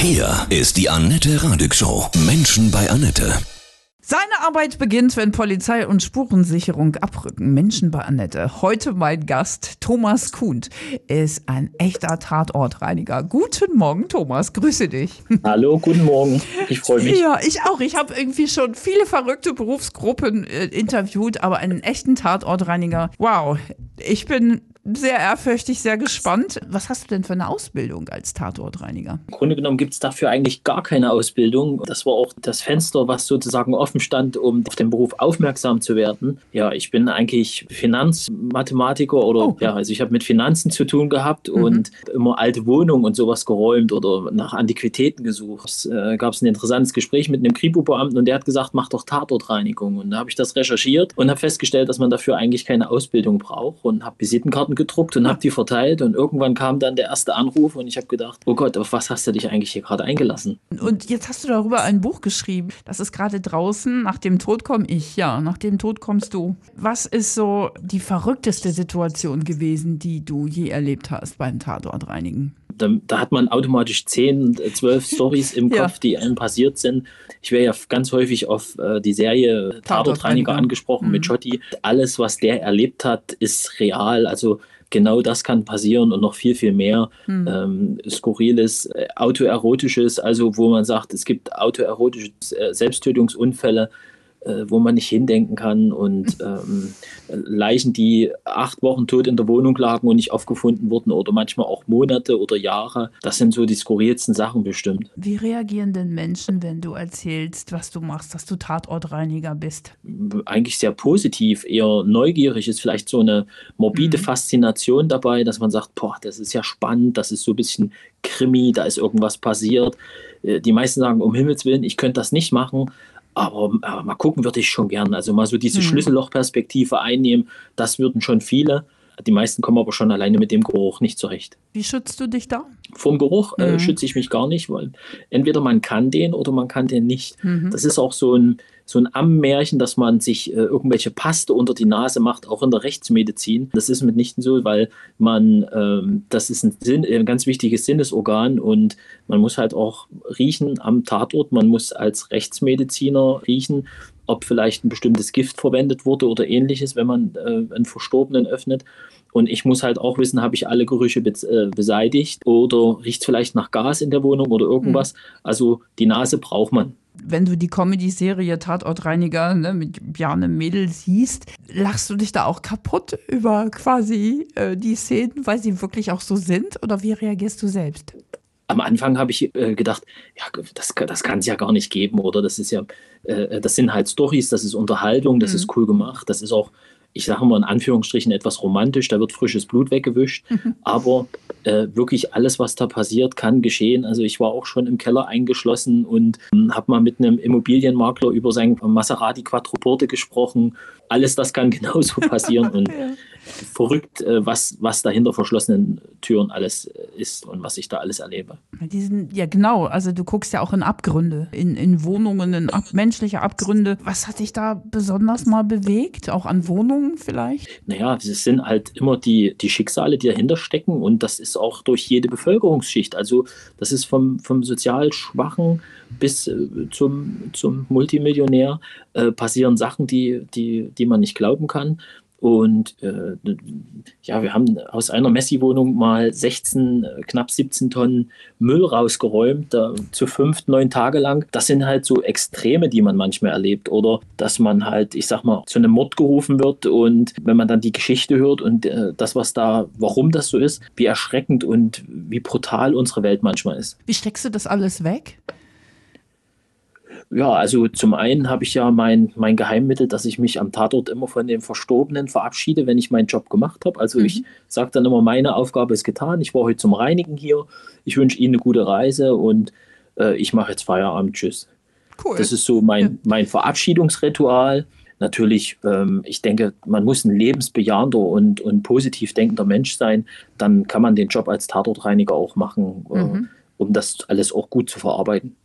Hier ist die Annette Radig Show. Menschen bei Annette. Seine Arbeit beginnt, wenn Polizei und Spurensicherung abrücken. Menschen bei Annette. Heute mein Gast, Thomas Kuhnt. Ist ein echter Tatortreiniger. Guten Morgen, Thomas. Grüße dich. Hallo, guten Morgen. Ich freue mich. Ja, ich auch. Ich habe irgendwie schon viele verrückte Berufsgruppen äh, interviewt, aber einen echten Tatortreiniger. Wow. Ich bin sehr ehrfürchtig, sehr gespannt. Was hast du denn für eine Ausbildung als Tatortreiniger? Im Grunde genommen gibt es dafür eigentlich gar keine Ausbildung. Das war auch das Fenster, was sozusagen offen stand, um auf den Beruf aufmerksam zu werden. Ja, ich bin eigentlich Finanzmathematiker oder oh. ja, also ich habe mit Finanzen zu tun gehabt mhm. und immer alte Wohnungen und sowas geräumt oder nach Antiquitäten gesucht. Es äh, gab ein interessantes Gespräch mit einem Kripo-Beamten und der hat gesagt, mach doch Tatortreinigung. Und da habe ich das recherchiert und habe festgestellt, dass man dafür eigentlich keine Ausbildung braucht und habe Visitenkarten gedruckt und habe die verteilt und irgendwann kam dann der erste Anruf und ich habe gedacht, oh Gott, auf was hast du dich eigentlich hier gerade eingelassen? Und jetzt hast du darüber ein Buch geschrieben. Das ist gerade draußen. Nach dem Tod komme ich, ja, nach dem Tod kommst du. Was ist so die verrückteste Situation gewesen, die du je erlebt hast beim Tatortreinigen? Da, da, hat man automatisch zehn, äh, zwölf Stories im ja. Kopf, die einem passiert sind. Ich wäre ja ganz häufig auf äh, die Serie Tatortreiniger angesprochen mhm. mit Schotti. Alles, was der erlebt hat, ist real. Also genau das kann passieren und noch viel, viel mehr. Hm. Ähm, skurriles, äh, autoerotisches, also wo man sagt, es gibt autoerotische äh, Selbsttötungsunfälle, äh, wo man nicht hindenken kann und ähm, Leichen, die acht Wochen tot in der Wohnung lagen und nicht aufgefunden wurden oder manchmal auch Monate oder Jahre. Das sind so die skurrilsten Sachen bestimmt. Wie reagieren denn Menschen, wenn du erzählst, was du machst, dass du Tatortreiniger bist? Eigentlich sehr positiv, eher neugierig ist vielleicht so eine morbide mhm. Faszination dabei, dass man sagt, boah, das ist ja spannend, das ist so ein bisschen Krimi, da ist irgendwas passiert. Äh, die meisten sagen, um Himmels Willen, ich könnte das nicht machen, aber, aber, mal gucken würde ich schon gern. Also mal so diese mhm. Schlüssellochperspektive einnehmen, das würden schon viele. Die meisten kommen aber schon alleine mit dem Geruch nicht zurecht. Wie schützt du dich da? Vom Geruch äh, mhm. schütze ich mich gar nicht, weil entweder man kann den oder man kann den nicht. Mhm. Das ist auch so ein, so ein Ammärchen, dass man sich äh, irgendwelche Paste unter die Nase macht, auch in der Rechtsmedizin. Das ist mitnichten so, weil man, ähm, das ist ein, Sinn, ein ganz wichtiges Sinnesorgan und man muss halt auch riechen am Tatort. Man muss als Rechtsmediziner riechen, ob vielleicht ein bestimmtes Gift verwendet wurde oder ähnliches, wenn man äh, einen Verstorbenen öffnet. Und ich muss halt auch wissen, habe ich alle Gerüche be äh, beseitigt oder riecht es vielleicht nach Gas in der Wohnung oder irgendwas. Mhm. Also die Nase braucht man wenn du die Comedy-Serie Tatortreiniger ne, mit Bjarne Mädel siehst, lachst du dich da auch kaputt über quasi äh, die Szenen, weil sie wirklich auch so sind? Oder wie reagierst du selbst? Am Anfang habe ich äh, gedacht, ja, das, das kann es ja gar nicht geben, oder das ist ja, äh, das sind halt Stories, das ist Unterhaltung, das mhm. ist cool gemacht, das ist auch ich sage mal in Anführungsstrichen etwas romantisch, da wird frisches Blut weggewischt, mhm. aber äh, wirklich alles, was da passiert, kann geschehen. Also ich war auch schon im Keller eingeschlossen und äh, habe mal mit einem Immobilienmakler über sein Maserati Quattroporte gesprochen. Alles das kann genauso passieren und ja verrückt, äh, was, was da hinter verschlossenen Türen alles äh, ist und was ich da alles erlebe. Diesen, ja, genau. Also du guckst ja auch in Abgründe, in, in Wohnungen, in ab, menschliche Abgründe. Was hat dich da besonders mal bewegt? Auch an Wohnungen vielleicht? Naja, es sind halt immer die, die Schicksale, die dahinter stecken und das ist auch durch jede Bevölkerungsschicht. Also das ist vom, vom sozial Schwachen bis äh, zum, zum Multimillionär äh, passieren Sachen, die, die, die man nicht glauben kann. Und äh, ja, wir haben aus einer Messi-Wohnung mal 16, äh, knapp 17 Tonnen Müll rausgeräumt, da, zu fünf, neun Tage lang. Das sind halt so Extreme, die man manchmal erlebt. Oder dass man halt, ich sag mal, zu einem Mord gerufen wird und wenn man dann die Geschichte hört und äh, das, was da, warum das so ist, wie erschreckend und wie brutal unsere Welt manchmal ist. Wie steckst du das alles weg? Ja, also zum einen habe ich ja mein, mein Geheimmittel, dass ich mich am Tatort immer von den Verstorbenen verabschiede, wenn ich meinen Job gemacht habe. Also mhm. ich sage dann immer, meine Aufgabe ist getan. Ich war heute zum Reinigen hier. Ich wünsche Ihnen eine gute Reise und äh, ich mache jetzt Feierabend. Tschüss. Cool. Das ist so mein, ja. mein Verabschiedungsritual. Natürlich, ähm, ich denke, man muss ein lebensbejahender und, und positiv denkender Mensch sein. Dann kann man den Job als Tatortreiniger auch machen, äh, mhm. um das alles auch gut zu verarbeiten.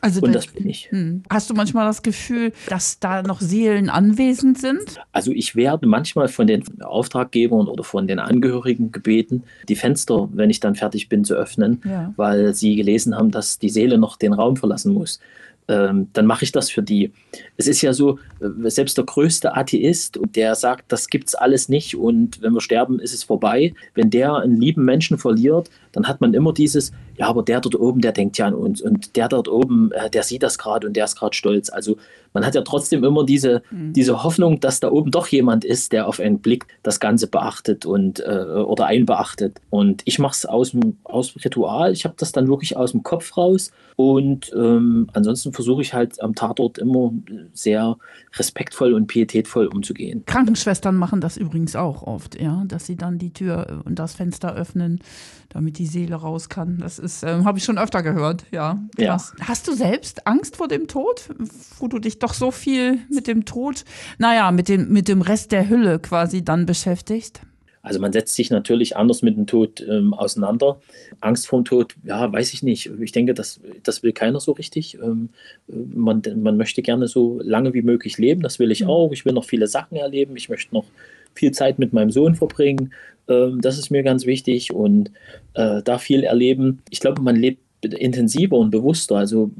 Also und das- bin ich. Hm. Hast du manchmal das Gefühl, dass da noch Seelen anwesend sind? Also ich werde manchmal von den Auftraggebern oder von den Angehörigen gebeten, die Fenster, wenn ich dann fertig bin, zu öffnen, Ja. weil sie gelesen haben, dass die Seele noch den Raum verlassen muss. Ähm, dann mache ich das für die. Es ist ja so, äh, selbst der größte Atheist, der sagt, das gibt's alles nicht und wenn wir sterben, ist es vorbei. Wenn der einen lieben Menschen verliert, dann hat man immer dieses, ja, aber der dort oben, der denkt ja an uns und der dort oben, äh, der sieht das gerade und der ist gerade stolz. Also man hat ja trotzdem immer diese, diese Hoffnung, dass da oben doch jemand ist, der auf einen Blick das Ganze beachtet und äh, oder einbeachtet. Und ich mache es aus dem aus dem Ritual. Ich habe das dann wirklich aus dem Kopf raus. Und ähm, ansonsten versuche ich halt am Tatort immer sehr respektvoll und pietätvoll umzugehen. Krankenschwestern machen das übrigens auch oft, ja, dass sie dann die Tür und das Fenster öffnen, damit die Seele raus kann. Das ist, ähm, habe ich schon öfter gehört, ja. Ja. Hast du selbst Angst vor dem Tod, wo du dich doch so viel mit dem Tod, naja, mit dem, mit dem Rest der Hülle quasi dann beschäftigst? Also man setzt sich natürlich anders mit dem Tod ähm, auseinander. Angst vorm Tod, ja, weiß ich nicht. Ich denke, das, das will keiner so richtig. Ähm, man, man möchte gerne so lange wie möglich leben, das will ich auch. Ich will noch viele Sachen erleben. Ich möchte noch viel Zeit mit meinem Sohn verbringen. Ähm, das ist mir ganz wichtig und äh, da viel erleben. Ich glaube, man lebt intensiver und bewusster. Also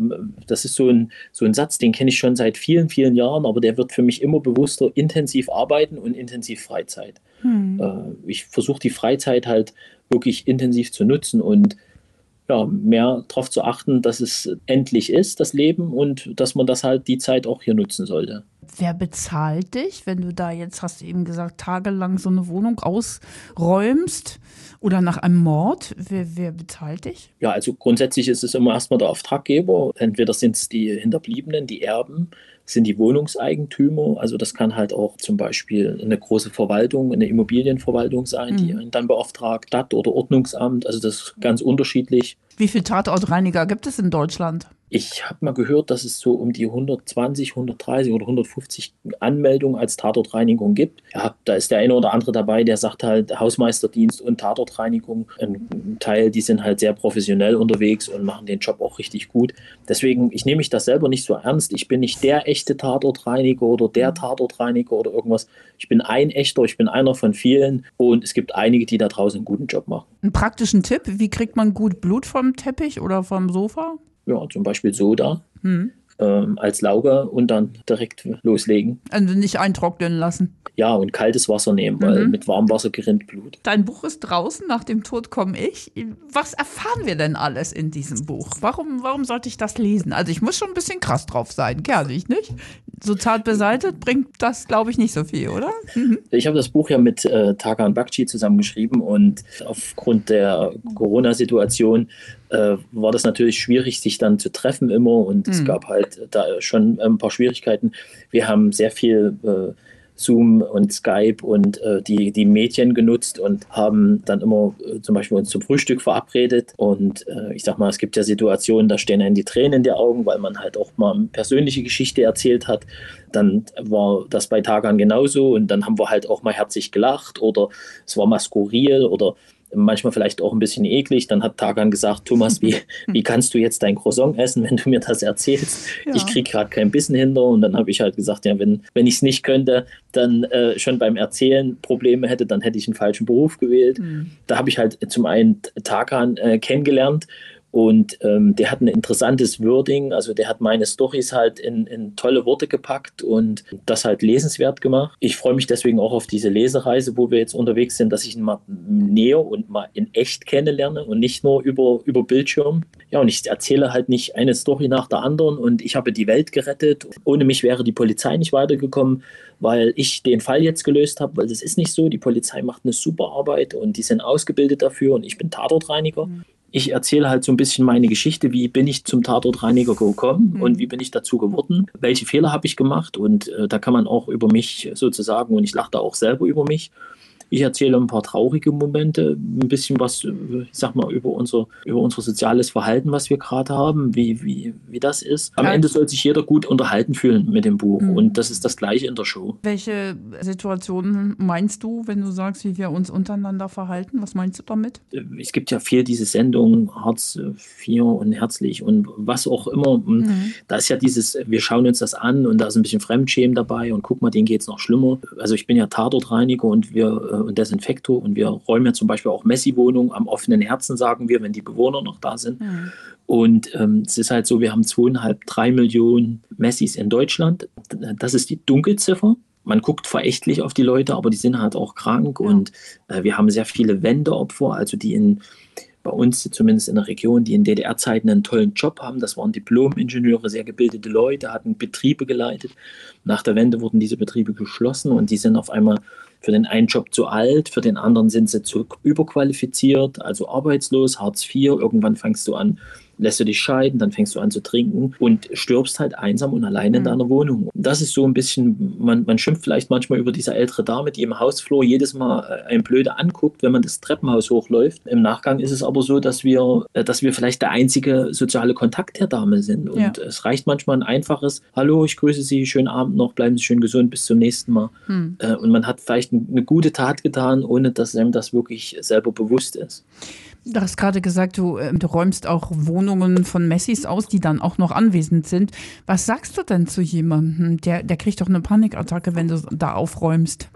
das ist so ein, so ein Satz, den kenne ich schon seit vielen, vielen Jahren, aber der wird für mich immer bewusster. Intensiv arbeiten und intensiv Freizeit. Äh, ich versuche die Freizeit halt wirklich intensiv zu nutzen und ja, mehr darauf zu achten, dass es endlich ist, das Leben, und dass man das halt die Zeit auch hier nutzen sollte. Wer bezahlt dich, wenn du da jetzt, hast du eben gesagt, tagelang so eine Wohnung ausräumst oder nach einem Mord? Wer, wer bezahlt dich? Ja, also grundsätzlich ist es immer erstmal der Auftraggeber. Entweder sind es die Hinterbliebenen, die Erben, sind die Wohnungseigentümer. Also das kann halt auch zum Beispiel eine große Verwaltung, eine Immobilienverwaltung sein, die einen dann beauftragt, Stadt- oder Ordnungsamt. Also das ist ganz unterschiedlich. Wie viele Tatortreiniger gibt es in Deutschland? Ich habe mal gehört, dass es so um die 120, 130 oder 150 Anmeldungen als Tatortreinigung gibt. Ja, da ist der eine oder andere dabei, der sagt halt Hausmeisterdienst und Tatortreinigung. Ein Teil, die sind halt sehr professionell unterwegs und machen den Job auch richtig gut. Deswegen, ich nehme mich das selber nicht so ernst. Ich bin nicht der echte Tatortreiniger oder der Tatortreiniger oder irgendwas. Ich bin ein echter, ich bin einer von vielen und es gibt einige, die da draußen einen guten Job machen. Einen praktischen Tipp, wie kriegt man gut Blut vom Teppich oder vom Sofa? Ja, zum Beispiel Soda ähm, als Lauge und dann direkt loslegen. Also nicht eintrocknen lassen. Ja, und kaltes Wasser nehmen, weil mit warmem Wasser gerinnt Blut. Dein Buch ist draußen, nach dem Tod komme ich. Was erfahren wir denn alles in diesem Buch? Warum, warum sollte ich das lesen? Also ich muss schon ein bisschen krass drauf sein, gerne ich nicht. So zart beseitet bringt das, glaube ich, nicht so viel, oder? Ich habe das Buch ja mit äh, Tarkan Bakci zusammengeschrieben und aufgrund der Corona-Situation äh, war das natürlich schwierig, sich dann zu treffen immer und es gab halt da schon ein paar Schwierigkeiten. Wir haben sehr viel äh, Zoom und Skype und äh, die, die Medien genutzt und haben dann immer äh, zum Beispiel uns zum Frühstück verabredet. Und äh, ich sag mal, es gibt ja Situationen, da stehen einem die Tränen in die Augen, weil man halt auch mal persönliche Geschichte erzählt hat. Dann war das bei Tagan genauso und dann haben wir halt auch mal herzlich gelacht oder es war mal skurril oder manchmal vielleicht auch ein bisschen eklig. Dann hat Tagan gesagt, Thomas, wie, wie kannst du jetzt dein Croissant essen, wenn du mir das erzählst? Ja. Ich kriege gerade kein Bissen hinter. Und dann habe ich halt gesagt, ja, wenn, wenn ich es nicht könnte, dann äh, schon beim Erzählen Probleme hätte, dann hätte ich einen falschen Beruf gewählt. Da habe ich halt zum einen Tagan äh, kennengelernt. Und ähm, der hat ein interessantes Wording, also der hat meine Stories halt in, in tolle Worte gepackt und das halt lesenswert gemacht. Ich freue mich deswegen auch auf diese Lesereise, wo wir jetzt unterwegs sind, dass ich ihn mal näher und mal in echt kennenlerne und nicht nur über, über Bildschirm. Ja, und ich erzähle halt nicht eine Story nach der anderen und ich habe die Welt gerettet. Ohne mich wäre die Polizei nicht weitergekommen, weil ich den Fall jetzt gelöst habe, weil das ist nicht so. Die Polizei macht eine super Arbeit und die sind ausgebildet dafür und ich bin Tatortreiniger ich erzähle halt so ein bisschen meine Geschichte, wie bin ich zum Tatortreiniger gekommen und wie bin ich dazu geworden, welche Fehler habe ich gemacht? Und äh, da kann man auch über mich sozusagen, und ich lache da auch selber über mich, Ich erzähle ein paar traurige Momente, ein bisschen was, ich sag mal, über unser, über unser soziales Verhalten, was wir gerade haben, wie, wie, wie das ist. Am. Ende soll sich jeder gut unterhalten fühlen mit dem Buch. Mhm. Und das ist das Gleiche in der Show. Welche Situationen meinst du, wenn du sagst, wie wir uns untereinander verhalten? Was meinst du damit? Es gibt ja viel diese Sendung Hartz IV und Herzlich und was auch immer. Und Da ist ja dieses, wir schauen uns das an und da ist ein bisschen Fremdschämen dabei und guck mal, denen geht es noch schlimmer. Also ich bin ja Tatortreiniger und wir äh, und Desinfektor und wir räumen ja zum Beispiel auch Messi-Wohnungen am offenen Herzen, sagen wir, wenn die Bewohner noch da sind. Und ähm, es ist halt so, wir haben zweieinhalb, drei Millionen Messis in Deutschland. Das ist die Dunkelziffer. Man guckt verächtlich auf die Leute, aber die sind halt auch krank. Ja. Und äh, wir haben sehr viele Wendeopfer, also die in bei uns, zumindest in der Region, die in DDR-Zeiten einen tollen Job haben. Das waren Diplom-Ingenieure, sehr gebildete Leute, hatten Betriebe geleitet. Nach der Wende wurden diese Betriebe geschlossen und die sind auf einmal für den einen Job zu alt, für den anderen sind sie zu überqualifiziert, also arbeitslos, Hartz IV. Irgendwann fängst du an, lässt du dich scheiden, dann fängst du an zu trinken und stirbst halt einsam und allein in Mhm. deiner Wohnung. Das ist so ein bisschen, man, man schimpft vielleicht manchmal über diese ältere Dame, die im Hausflur jedes Mal äh, ein Blöde anguckt, wenn man das Treppenhaus hochläuft. Im Nachgang ist es aber so, dass wir, äh, dass wir vielleicht der einzige soziale Kontakt der Dame sind. Und Ja. es reicht manchmal ein einfaches Hallo, ich grüße Sie, schönen Abend noch, bleiben Sie schön gesund, bis zum nächsten Mal. Hm. Äh, Und man hat vielleicht ein- eine gute Tat getan, ohne dass einem das wirklich selber bewusst ist. Du hast gerade gesagt, du, ähm, du räumst auch Wohnungen von Messis aus, die dann auch noch anwesend sind. Was sagst du denn zu jemandem? Der, der kriegt doch eine Panikattacke, wenn du da aufräumst.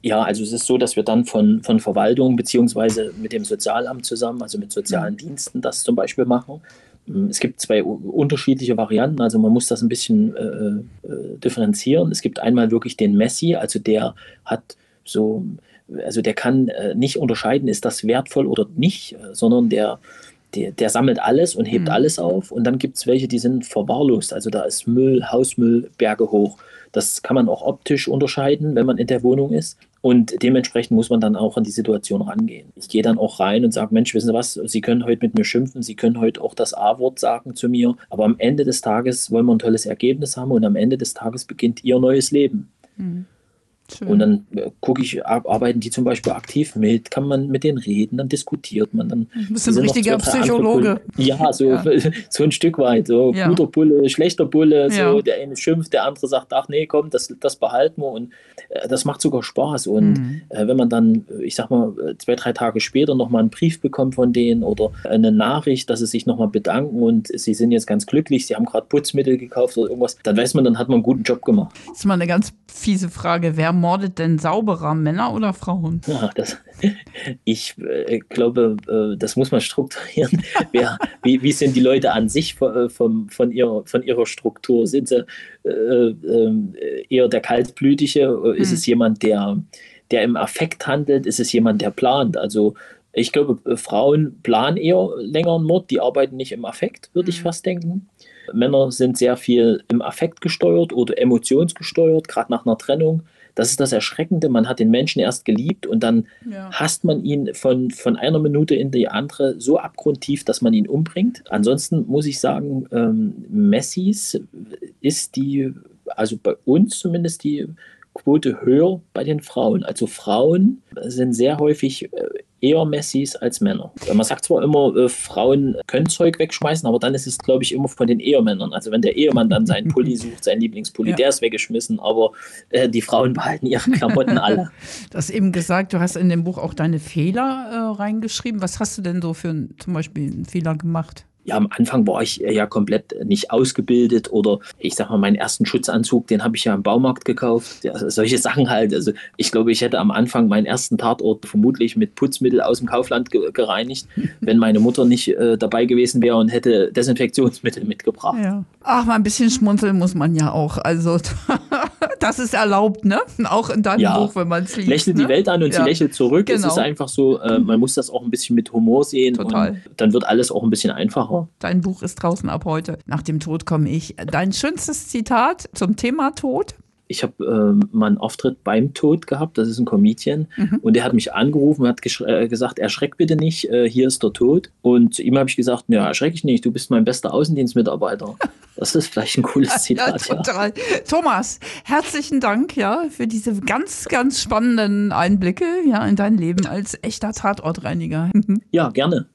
Ja, also es ist so, dass wir dann von, von Verwaltung beziehungsweise mit dem Sozialamt zusammen, also mit sozialen Diensten, das zum Beispiel machen. Mm, Es gibt zwei unterschiedliche Varianten, also man muss das ein bisschen äh, äh, differenzieren. Es gibt einmal wirklich den Messi, also der hat so, also der kann äh, nicht unterscheiden, ist das wertvoll oder nicht, äh, sondern der, der, der sammelt alles und hebt Mhm. alles auf. Und dann gibt es welche, die sind verwahrlost, also da ist Müll, Hausmüll, Berge hoch. Das kann man auch optisch unterscheiden, wenn man in der Wohnung ist. Und dementsprechend muss man dann auch an die Situation rangehen. Ich gehe dann auch rein und sage, Mensch, wissen Sie was, Sie können heute mit mir schimpfen, Sie können heute auch das A-Wort sagen zu mir, aber am Ende des Tages wollen wir ein tolles Ergebnis haben und am Ende des Tages beginnt Ihr neues Leben. Hm. Schön. Und dann äh, gucke ich, ar- arbeiten die zum Beispiel aktiv mit, kann man mit denen reden, dann diskutiert man, dann Du bist ein richtiger Psychologe. Ja, so, Ja. so ein Stück weit. So Ja. guter Bulle, schlechter Bulle. So, Ja. Der eine schimpft, der andere sagt, ach nee, komm, das, das behalten wir. Und äh, das macht sogar Spaß. Und Mhm. äh, wenn man dann, äh, ich sag mal, äh, zwei, drei Tage später nochmal einen Brief bekommt von denen oder eine Nachricht, dass sie sich nochmal bedanken und sie sind jetzt ganz glücklich, sie haben gerade Putzmittel gekauft oder irgendwas, dann weiß man, dann hat man einen guten Job gemacht. Jetzt mal eine ganz fiese Frage. Wer mordet denn sauberer, Männer oder Frauen? Ja, das, ich äh, glaube, äh, das muss man strukturieren. Wer, wie, wie sind die Leute an sich von, äh, vom, von, ihrer, von ihrer Struktur? Sind sie äh, äh, eher der Kaltblütige? Äh, Ist Hm. es jemand, der, der im Affekt handelt? Ist es jemand, der plant? Also ich glaube, Frauen planen eher länger einen Mord, die arbeiten nicht im Affekt, würde ich Mhm. fast denken. Männer sind sehr viel im Affekt gesteuert oder emotionsgesteuert, gerade nach einer Trennung. Das ist das Erschreckende. Man hat den Menschen erst geliebt und dann Ja. hasst man ihn von, von einer Minute in die andere so abgrundtief, dass man ihn umbringt. Ansonsten muss ich sagen, ähm, Messis ist die, also bei uns zumindest die Quote höher bei den Frauen. Also Frauen sind sehr häufig äh, eher Messis als Männer. Man sagt zwar immer, äh, Frauen können Zeug wegschmeißen, aber dann ist es, glaube ich, immer von den Ehemännern. Also wenn der Ehemann dann seinen Pulli sucht, seinen Lieblingspulli, Ja. der ist weggeschmissen, aber äh, die Frauen behalten ihre Klamotten alle. Du hast eben gesagt, du hast in dem Buch auch deine Fehler äh, reingeschrieben. Was hast du denn so für zum Beispiel einen Fehler gemacht? Ja, am Anfang war ich ja komplett nicht ausgebildet oder ich sag mal, meinen ersten Schutzanzug, den habe ich ja im Baumarkt gekauft. Ja, solche Sachen halt. Also ich glaube, ich hätte am Anfang meinen ersten Tatort vermutlich mit Putzmittel aus dem Kaufland ge gereinigt, wenn meine Mutter nicht äh, dabei gewesen wäre und hätte Desinfektionsmittel mitgebracht. Ja. Ach, mal ein bisschen schmunzeln muss man ja auch. Also, das ist erlaubt, ne? Auch in deinem Ja. Buch, wenn man es liest. Lächelt ne? die Welt an und Ja. sie lächelt zurück. Es Genau. ist einfach so, äh, man muss das auch ein bisschen mit Humor sehen Total. dann wird alles auch ein bisschen einfacher. Dein Buch ist draußen ab heute. Nach dem Tod komme ich. Dein schönstes Zitat zum Thema Tod? Ich habe ähm, mal einen Auftritt beim Tod gehabt, das ist ein Comedian, und der hat mich angerufen und hat äh, gesagt, erschreck bitte nicht, äh, hier ist der Tod. Und zu ihm habe ich gesagt, ja, erschreck ich nicht, du bist mein bester Außendienstmitarbeiter. Das ist vielleicht ein cooles Zitat. Ja, total. Thomas, herzlichen Dank ja für diese ganz, ganz spannenden Einblicke ja in dein Leben als echter Tatortreiniger. Ja, gerne.